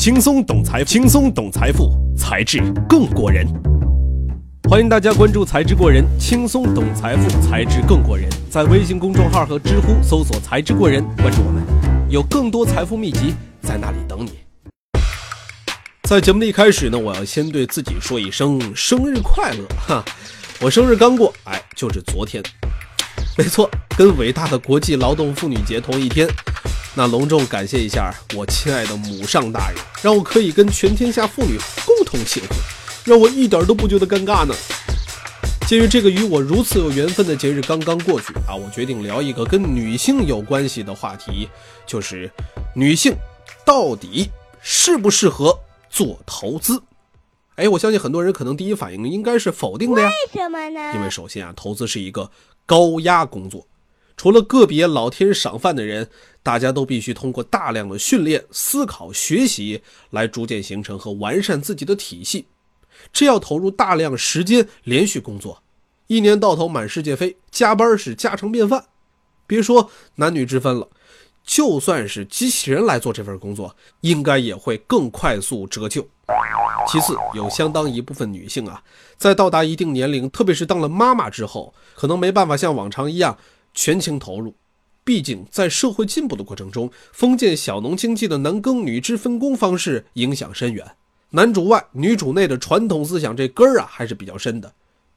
轻松懂财，轻松懂财富，才智更过人。欢迎大家关注“才智过人”，轻松懂财富，才智更过人。在微信公众号和知乎搜索“才智过人”，关注我们，有更多财富秘籍在那里等你。在节目的一开始呢，我要先对自己说一声生日快乐哈！我生日刚过，哎，就是昨天，没错，跟伟大的国际劳动妇女节同一天。那隆重感谢一下我亲爱的母上大人，让我可以跟全天下妇女共同幸福，让我一点都不觉得尴尬呢。鉴于这个与我如此有缘分的节日刚刚过去啊，我决定聊一个跟女性有关系的话题，就是女性到底适不适合做投资？哎，我相信很多人可能第一反应应该是否定的呀。为什么呢？因为首先啊，投资是一个高压工作。除了个别老天赏饭的人，大家都必须通过大量的训练、思考、学习，来逐渐形成和完善自己的体系。这要投入大量时间，连续工作，一年到头满世界飞，加班是家常便饭。别说男女之分了，就算是机器人来做这份工作，应该也会更快速折旧。其次，有相当一部分女性啊，在到达一定年龄，特别是当了妈妈之后，可能没办法像往常一样。全情投入，毕竟在社会进步的过程中，封建小农经济的男耕女织分工方式影响深远，男主外女主内的传统思想这根儿啊还是比较深的，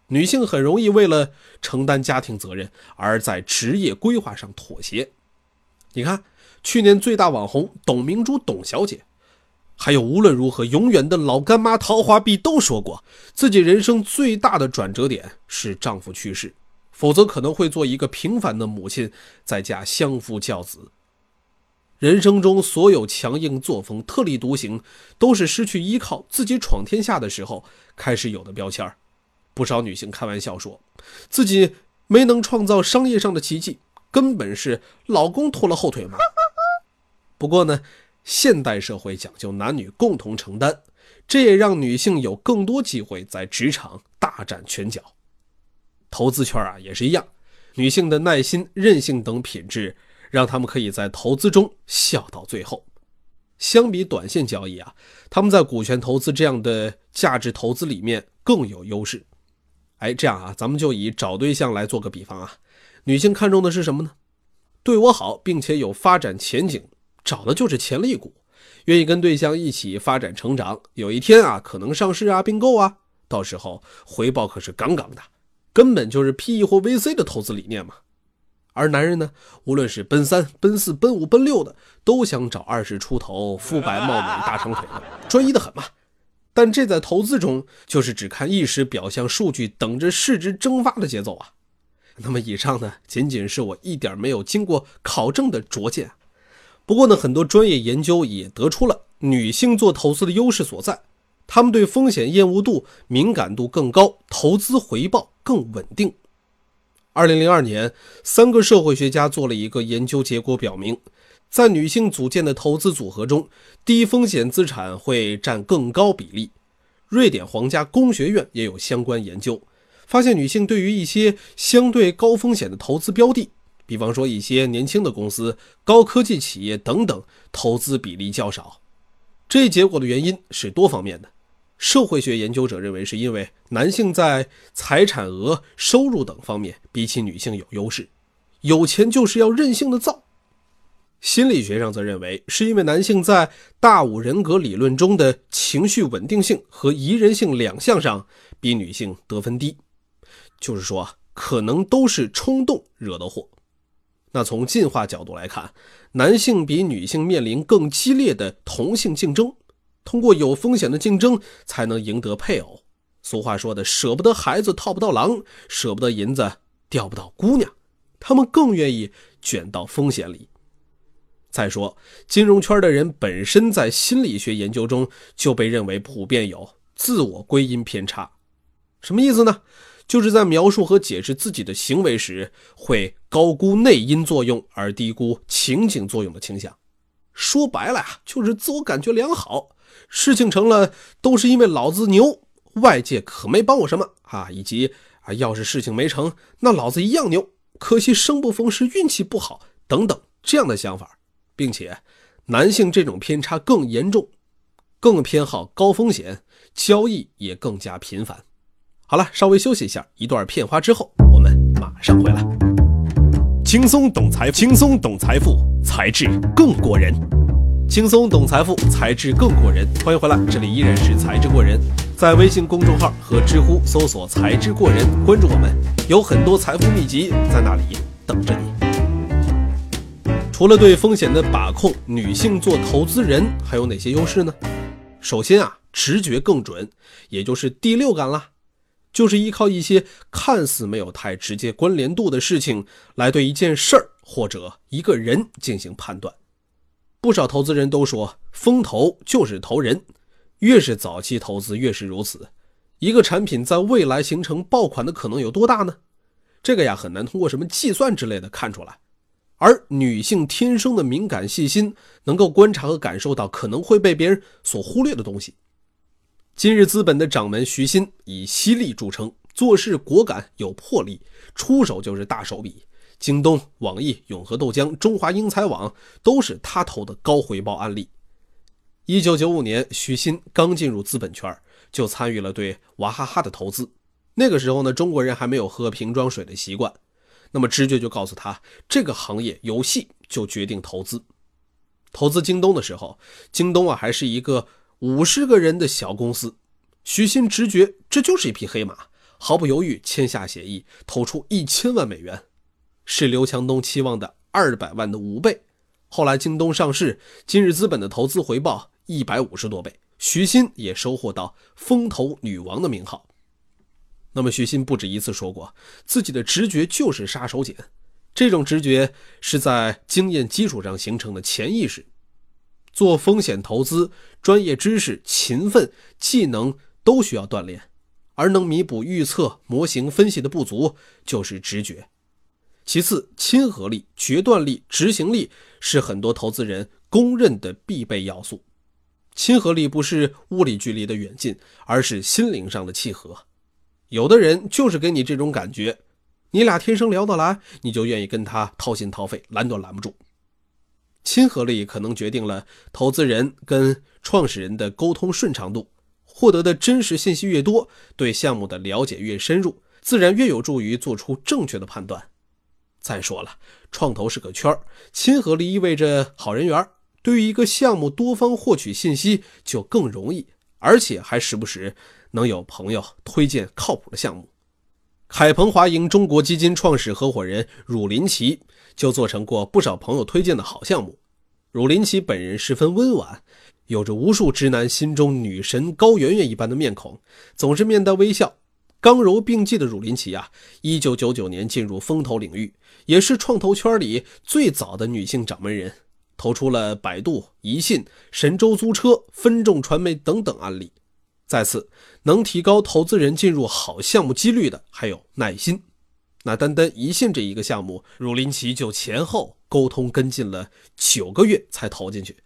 女性很容易为了承担家庭责任而在职业规划上妥协。你看，去年最大网红董明珠董小姐，还有无论如何永远的老干妈陶华碧都说过，自己人生最大的转折点是丈夫去世。否则可能会做一个平凡的母亲，在家相夫教子。人生中所有强硬作风、特立独行，都是失去依靠、自己闯天下的时候开始有的标签不少女性开玩笑说，自己没能创造商业上的奇迹，根本是老公拖了后腿嘛。不过呢，现代社会讲究男女共同承担，这也让女性有更多机会在职场大展拳脚。投资圈啊也是一样，女性的耐心、韧性等品质，让她们可以在投资中笑到最后。相比短线交易啊，他们在股权投资这样的价值投资里面更有优势。哎，这样啊，咱们就以找对象来做个比方啊，女性看重的是什么呢？对我好并且有发展前景，找的就是潜力股，愿意跟对象一起发展成长，有一天啊可能上市啊并购啊，到时候回报可是杠杠的。根本就是 PE 或 VC 的投资理念嘛，而男人呢，无论是奔三、奔四、奔五、奔六的，都想找二十出头、肤白貌美、大长腿的，专一的很嘛。但这在投资中就是只看一时表象数据，等着市值蒸发的节奏啊。那么以上呢，仅仅是我一点没有经过考证的拙见。不过呢，很多专业研究也得出了女性做投资的优势所在。他们对风险厌恶度、敏感度更高，投资回报更稳定。二零零二年，三个社会学家做了一个研究，结果表明，在女性组建的投资组合中，低风险资产会占更高比例。瑞典皇家工学院也有相关研究，发现女性对于一些相对高风险的投资标的，比方说一些年轻的公司、高科技企业等等，投资比例较少。这结果的原因是多方面的。社会学研究者认为，是因为男性在财产额、收入等方面比起女性有优势，有钱就是要任性的造。心理学上则认为，是因为男性在大五人格理论中的情绪稳定性和宜人性两项上比女性得分低，就是说，可能都是冲动惹的祸。那从进化角度来看，男性比女性面临更激烈的同性竞争。通过有风险的竞争才能赢得配偶。俗话说的“舍不得孩子套不到狼，舍不得银子钓不到姑娘”，他们更愿意卷到风险里。再说，金融圈的人本身在心理学研究中就被认为普遍有自我归因偏差。什么意思呢？就是在描述和解释自己的行为时，会高估内因作用而低估情景作用的倾向。说白了啊，就是自我感觉良好。事情成了，都是因为老子牛，外界可没帮我什么啊！以及啊，要是事情没成，那老子一样牛，可惜生不逢时，运气不好等等这样的想法，并且男性这种偏差更严重，更偏好高风险，交易也更加频繁。好了，稍微休息一下，一段片花之后，我们马上回来。轻松懂财，轻松懂财富，才智更过人。轻松懂财富，才智更过人。欢迎回来，这里依然是才智过人。在微信公众号和知乎搜索“才智过人”，关注我们，有很多财富秘籍在那里等着你。除了对风险的把控，女性做投资人还有哪些优势呢？首先啊，直觉更准，也就是第六感啦。就是依靠一些看似没有太直接关联度的事情，来对一件事儿或者一个人进行判断。不少投资人都说，风投就是投人，越是早期投资越是如此。一个产品在未来形成爆款的可能有多大呢？这个呀，很难通过什么计算之类的看出来。而女性天生的敏感细心，能够观察和感受到可能会被别人所忽略的东西。今日资本的掌门徐新以犀利著称，做事果敢有魄力，出手就是大手笔。京东、网易、永和豆浆、中华英才网都是他投的高回报案例。一九九五年，徐新刚进入资本圈，就参与了对娃哈哈的投资。那个时候呢，中国人还没有喝瓶装水的习惯，那么直觉就告诉他，这个行业有戏，就决定投资。投资京东的时候，京东啊还是一个。五十个人的小公司，徐新直觉这就是一匹黑马，毫不犹豫签下协议，投出一千万美元，是刘强东期望的二百万的五倍。后来京东上市，今日资本的投资回报一百五十多倍，徐新也收获到“风投女王”的名号。那么徐新不止一次说过，自己的直觉就是杀手锏，这种直觉是在经验基础上形成的潜意识。做风险投资，专业知识、勤奋、技能都需要锻炼，而能弥补预测、模型分析的不足，就是直觉。其次，亲和力、决断力、执行力是很多投资人公认的必备要素。亲和力不是物理距离的远近，而是心灵上的契合。有的人就是给你这种感觉，你俩天生聊得来，你就愿意跟他掏心掏肺，拦都拦不住。亲和力可能决定了投资人跟创始人的沟通顺畅度，获得的真实信息越多，对项目的了解越深入，自然越有助于做出正确的判断。再说了，创投是个圈儿，亲和力意味着好人缘，对于一个项目多方获取信息就更容易，而且还时不时能有朋友推荐靠谱的项目。海鹏华盈中国基金创始合伙人汝林奇就做成过不少朋友推荐的好项目。汝林奇本人十分温婉，有着无数直男心中女神高圆圆一般的面孔，总是面带微笑。刚柔并济的汝林奇啊，一九九九年进入风投领域，也是创投圈里最早的女性掌门人，投出了百度、宜信、神州租车、分众传媒等等案例。再次，能提高投资人进入好项目几率的还有耐心。那单单宜信这一个项目，汝林奇就前后沟通跟进了九个月才投进去。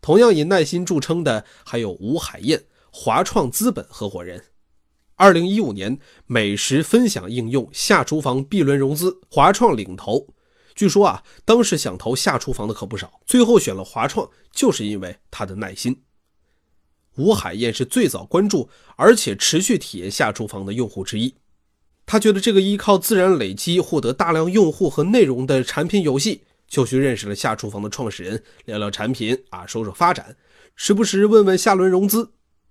同样以耐心著称的还有吴海燕，华创资本合伙人。二零一五年美食分享应用下厨房 B 轮融资，华创领投。据说啊，当时想投下厨房的可不少，最后选了华创，就是因为他的耐心。吴海燕是最早关注而且持续体验下厨房的用户之一。他觉得这个依靠自然累积获得大量用户和内容的产品游戏，就去认识了下厨房的创始人，聊聊产品啊，说说发展，时不时问问下轮融资，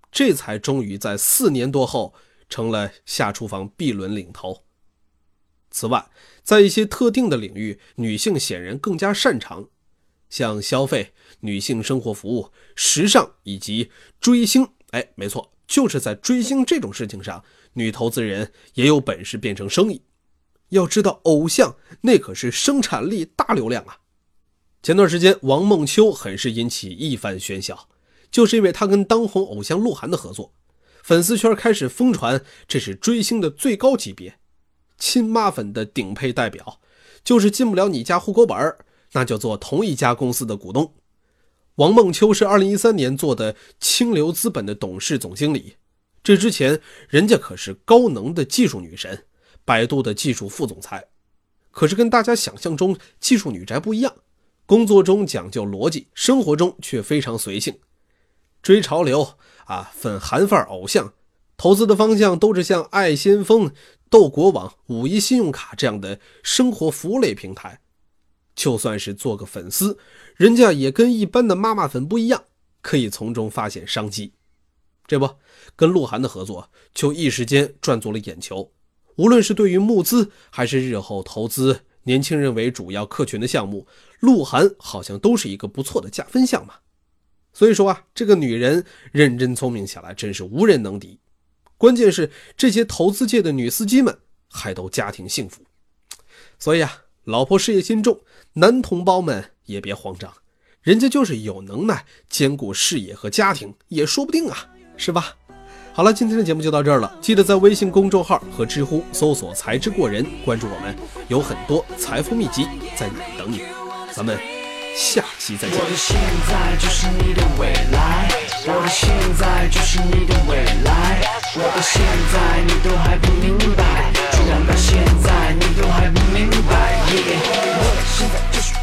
这才终于在四年多后成了下厨房 B 轮领头。此外，在一些特定的领域，女性显然更加擅长。像消费、女性生活服务、时尚以及追星，哎，没错，就是在追星这种事情上，女投资人也有本事变成生意。要知道，偶像那可是生产力大流量啊！前段时间，王梦秋很是引起一番喧嚣，就是因为他跟当红偶像鹿晗的合作，粉丝圈开始疯传这是追星的最高级别，亲妈粉的顶配代表，就是进不了你家户口本儿。那就做同一家公司的股东，王梦秋是二零一三年做的清流资本的董事总经理。这之前，人家可是高能的技术女神，百度的技术副总裁。可是跟大家想象中技术女宅不一样，工作中讲究逻辑，生活中却非常随性。追潮流啊，粉韩范偶像，投资的方向都是像爱先锋、斗国网、五一信用卡这样的生活服务类平台。就算是做个粉丝，人家也跟一般的妈妈粉不一样，可以从中发现商机。这不，跟鹿晗的合作就一时间赚足了眼球。无论是对于募资，还是日后投资年轻人为主要客群的项目，鹿晗好像都是一个不错的加分项嘛。所以说啊，这个女人认真聪明起来，真是无人能敌。关键是这些投资界的女司机们还都家庭幸福，所以啊。老婆事业心重，男同胞们也别慌张，人家就是有能耐兼顾事业和家庭，也说不定啊，是吧？好了，今天的节目就到这儿了，记得在微信公众号和知乎搜索“才智过人”，关注我们，有很多财富秘籍在等你。咱们下期再见。我的现在就是你的未来我的现在就是你的未来我现在你都还不明白。到现在你都还不明白。Yeah 我的现在就是